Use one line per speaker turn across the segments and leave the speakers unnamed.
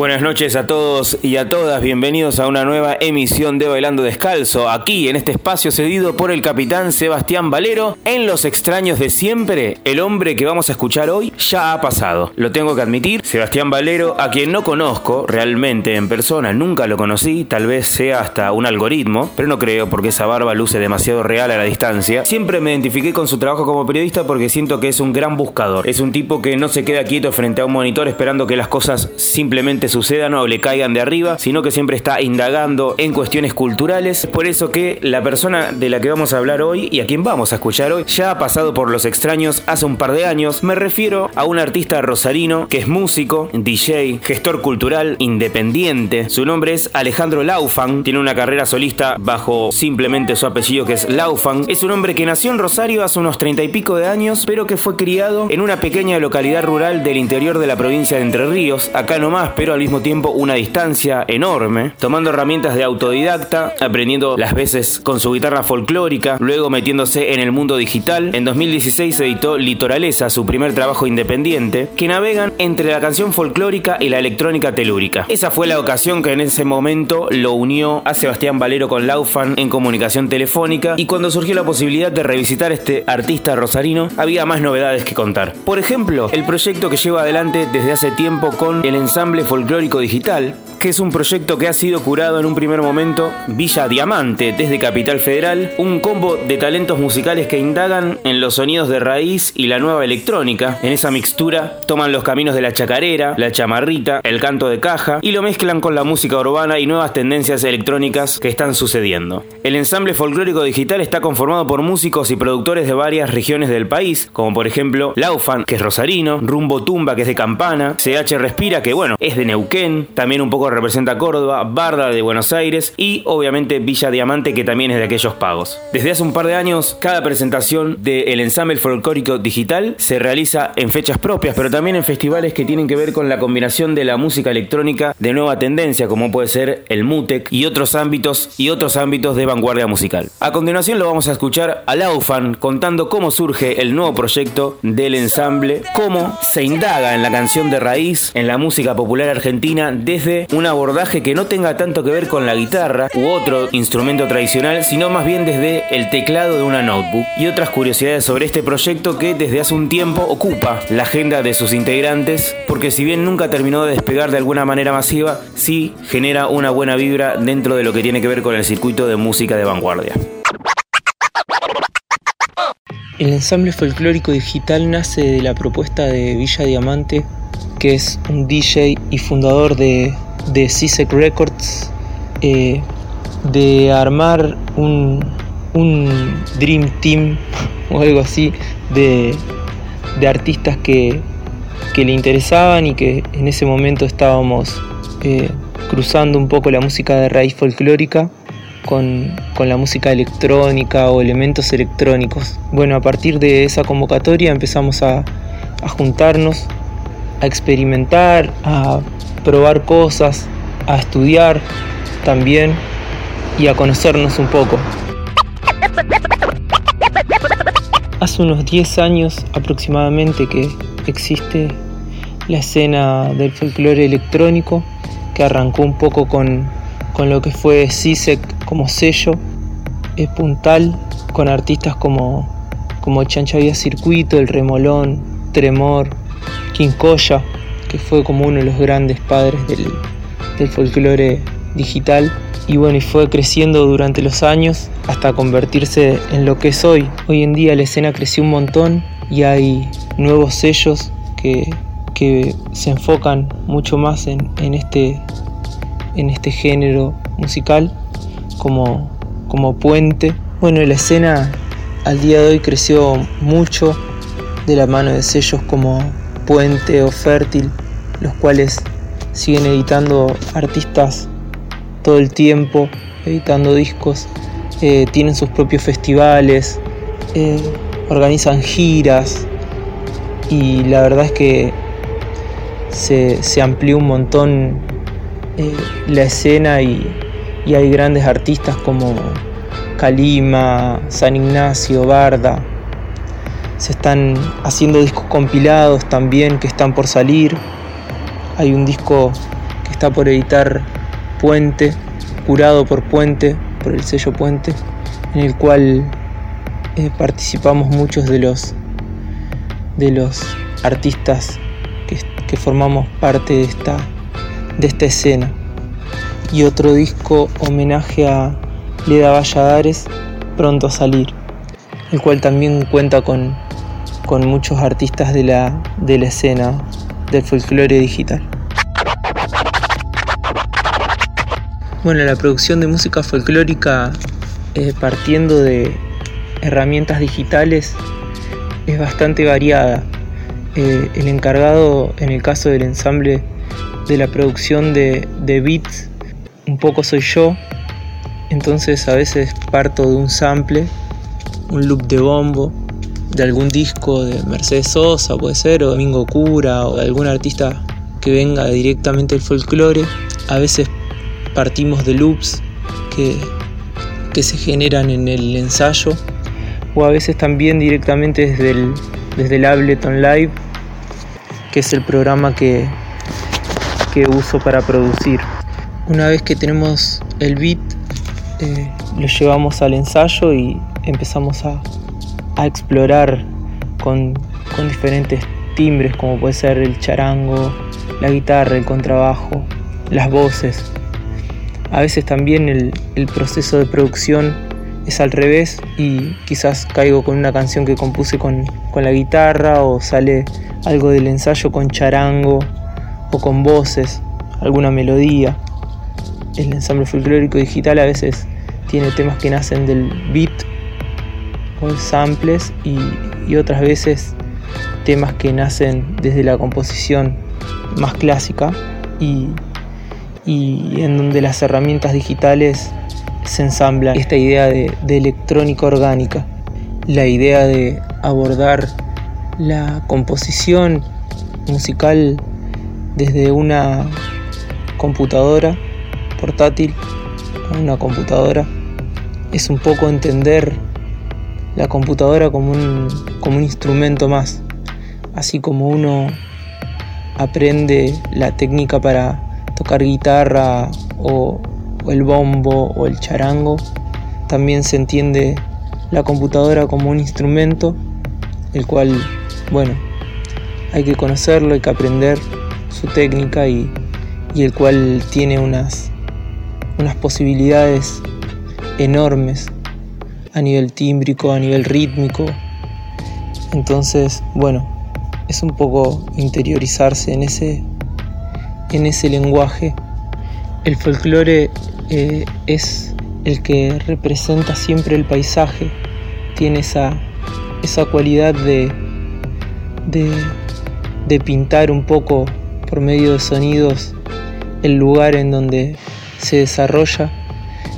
Buenas noches a todos y a todas, bienvenidos a una nueva emisión de Bailando Descalzo, aquí en este espacio cedido por el capitán Sebastián Valero, en Los extraños de siempre, el hombre que vamos a escuchar hoy ya ha pasado, lo tengo que admitir, Sebastián Valero, a quien no conozco realmente en persona, nunca lo conocí, tal vez sea hasta un algoritmo, pero no creo porque esa barba luce demasiado real a la distancia, siempre me identifiqué con su trabajo como periodista porque siento que es un gran buscador, es un tipo que no se queda quieto frente a un monitor esperando que las cosas simplemente sucedan o le caigan de arriba, sino que siempre está indagando en cuestiones culturales. Por eso que la persona de la que vamos a hablar hoy y a quien vamos a escuchar hoy ya ha pasado por los extraños hace un par de años. Me refiero a un artista rosarino que es músico, DJ, gestor cultural, independiente. Su nombre es Alejandro Laufan, tiene una carrera solista bajo simplemente su apellido que es Laufan. Es un hombre que nació en Rosario hace unos treinta y pico de años, pero que fue criado en una pequeña localidad rural del interior de la provincia de Entre Ríos, acá nomás, pero al mismo tiempo una distancia enorme, tomando herramientas de autodidacta, aprendiendo las veces con su guitarra folclórica, luego metiéndose en el mundo digital. En 2016 editó Litoraleza, su primer trabajo independiente, que navegan entre la canción folclórica y la electrónica telúrica. Esa fue la ocasión que en ese momento lo unió a Sebastián Valero con Laufan en comunicación telefónica y cuando surgió la posibilidad de revisitar este artista rosarino, había más novedades que contar. Por ejemplo, el proyecto que lleva adelante desde hace tiempo con el ensamble folclórico folclórico digital, que es un proyecto que ha sido curado en un primer momento Villa Diamante desde Capital Federal, un combo de talentos musicales que indagan en los sonidos de raíz y la nueva electrónica. En esa mixtura toman los caminos de la chacarera, la chamarrita, el canto de caja y lo mezclan con la música urbana y nuevas tendencias electrónicas que están sucediendo. El ensamble folclórico digital está conformado por músicos y productores de varias regiones del país, como por ejemplo Laufan, que es rosarino, Rumbo Tumba, que es de Campana, CH Respira, que bueno, es de Neuquén, también un poco representa Córdoba, Barda de Buenos Aires y obviamente Villa Diamante que también es de aquellos pagos. Desde hace un par de años, cada presentación del ensamble folclórico digital se realiza en fechas propias, pero también en festivales que tienen que ver con la combinación de la música electrónica de nueva tendencia, como puede ser el Mutec y otros ámbitos y otros ámbitos de vanguardia musical. A continuación lo vamos a escuchar a Laufan contando cómo surge el nuevo proyecto del ensamble, cómo se indaga en la canción de raíz, en la música popular argentina desde un abordaje que no tenga tanto que ver con la guitarra u otro instrumento tradicional, sino más bien desde el teclado de una notebook y otras curiosidades sobre este proyecto que desde hace un tiempo ocupa la agenda de sus integrantes, porque si bien nunca terminó de despegar de alguna manera masiva, sí genera una buena vibra dentro de lo que tiene que ver con el circuito de música de vanguardia.
El ensamble folclórico digital nace de la propuesta de Villa Diamante, que es un DJ y fundador de de CISEC Records eh, de armar un, Dream Team o algo así de, artistas que, le interesaban y que en ese momento estábamos eh, cruzando un poco la música de raíz folclórica con, la música electrónica o elementos electrónicos. Bueno, a partir de esa convocatoria empezamos a, a juntarnos, a experimentar, a probar cosas, a estudiar también y a conocernos un poco. Hace unos 10 años aproximadamente que existe la escena del folclore electrónico que arrancó un poco con, lo que fue CISEC como sello, es puntal, con artistas como, como Chancha Vía Circuito, El Remolón, Tremor, Quincoya, que fue como uno de los grandes padres del, del folclore digital y bueno, y fue creciendo durante los años hasta convertirse en lo que es hoy. Hoy en día la escena creció un montón y hay nuevos sellos que, que se enfocan mucho más en, en, este, en este género musical como, como puente. Bueno, la escena al día de hoy creció mucho de la mano de sellos como Puente o Fértil, los cuales siguen editando artistas todo el tiempo, editando discos, eh, tienen sus propios festivales, eh, organizan giras y la verdad es que se, amplió un montón eh, la escena y, y hay grandes artistas como Kalima, San Ignacio, Barda, se están haciendo discos compilados también que están por salir. Hay un disco que está por editar Puente, curado por Puente, por el sello Puente, en el cual eh, participamos muchos de los de los artistas que, que, formamos parte de esta, de esta escena. Y otro disco homenaje a Leda Valladares, pronto a salir, el cual también cuenta con, con muchos artistas de la, de la escena del folclore digital. Bueno, la producción de música folclórica eh, partiendo de herramientas digitales es bastante variada. Eh, el encargado en el caso del ensamble de la producción de, de beats un poco soy yo, entonces a veces parto de un sample, un loop de bombo, de algún disco de Mercedes Sosa puede ser, o Domingo Cura, o de algún artista que venga directamente del folclore. A veces partimos de loops que, que se generan en el ensayo o a veces también directamente desde el, desde el Ableton Live, que es el programa que, que uso para producir. Una vez que tenemos el beat, eh, lo llevamos al ensayo y empezamos a, a explorar con, con diferentes timbres como puede ser el charango, la guitarra, el contrabajo, las voces. A veces también el, proceso de producción es al revés y quizás caigo con una canción que compuse con, la guitarra o sale algo del ensayo con charango o con voces, alguna melodía. El ensamble folclórico digital a veces tiene temas que nacen del beat de samples y, y otras veces temas que nacen desde la composición más clásica y en donde las herramientas digitales se ensamblan. Esta idea de, electrónica orgánica, la idea de abordar la composición musical desde una computadora portátil una computadora es un poco entender la computadora como un, como un instrumento más, así como uno aprende la técnica para tocar guitarra o, el bombo o el charango, también se entiende la computadora como un instrumento, el cual, bueno, hay que conocerlo, hay que aprender su técnica y, el cual tiene unas, unas posibilidades enormes a nivel tímbrico, a nivel rítmico. Entonces, bueno, es un poco interiorizarse en ese, en ese lenguaje. El folclore eh, es el que representa siempre el paisaje, tiene esa, esa cualidad de, de, pintar un poco por medio de sonidos el lugar en donde se desarrolla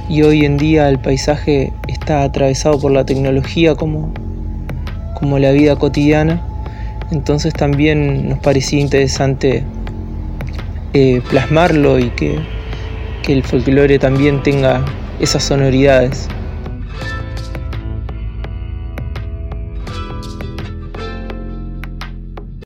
y hoy en día el paisaje está atravesado por la tecnología como, como la vida cotidiana, entonces también nos parecía interesante eh, plasmarlo y que, que el folclore también tenga esas sonoridades.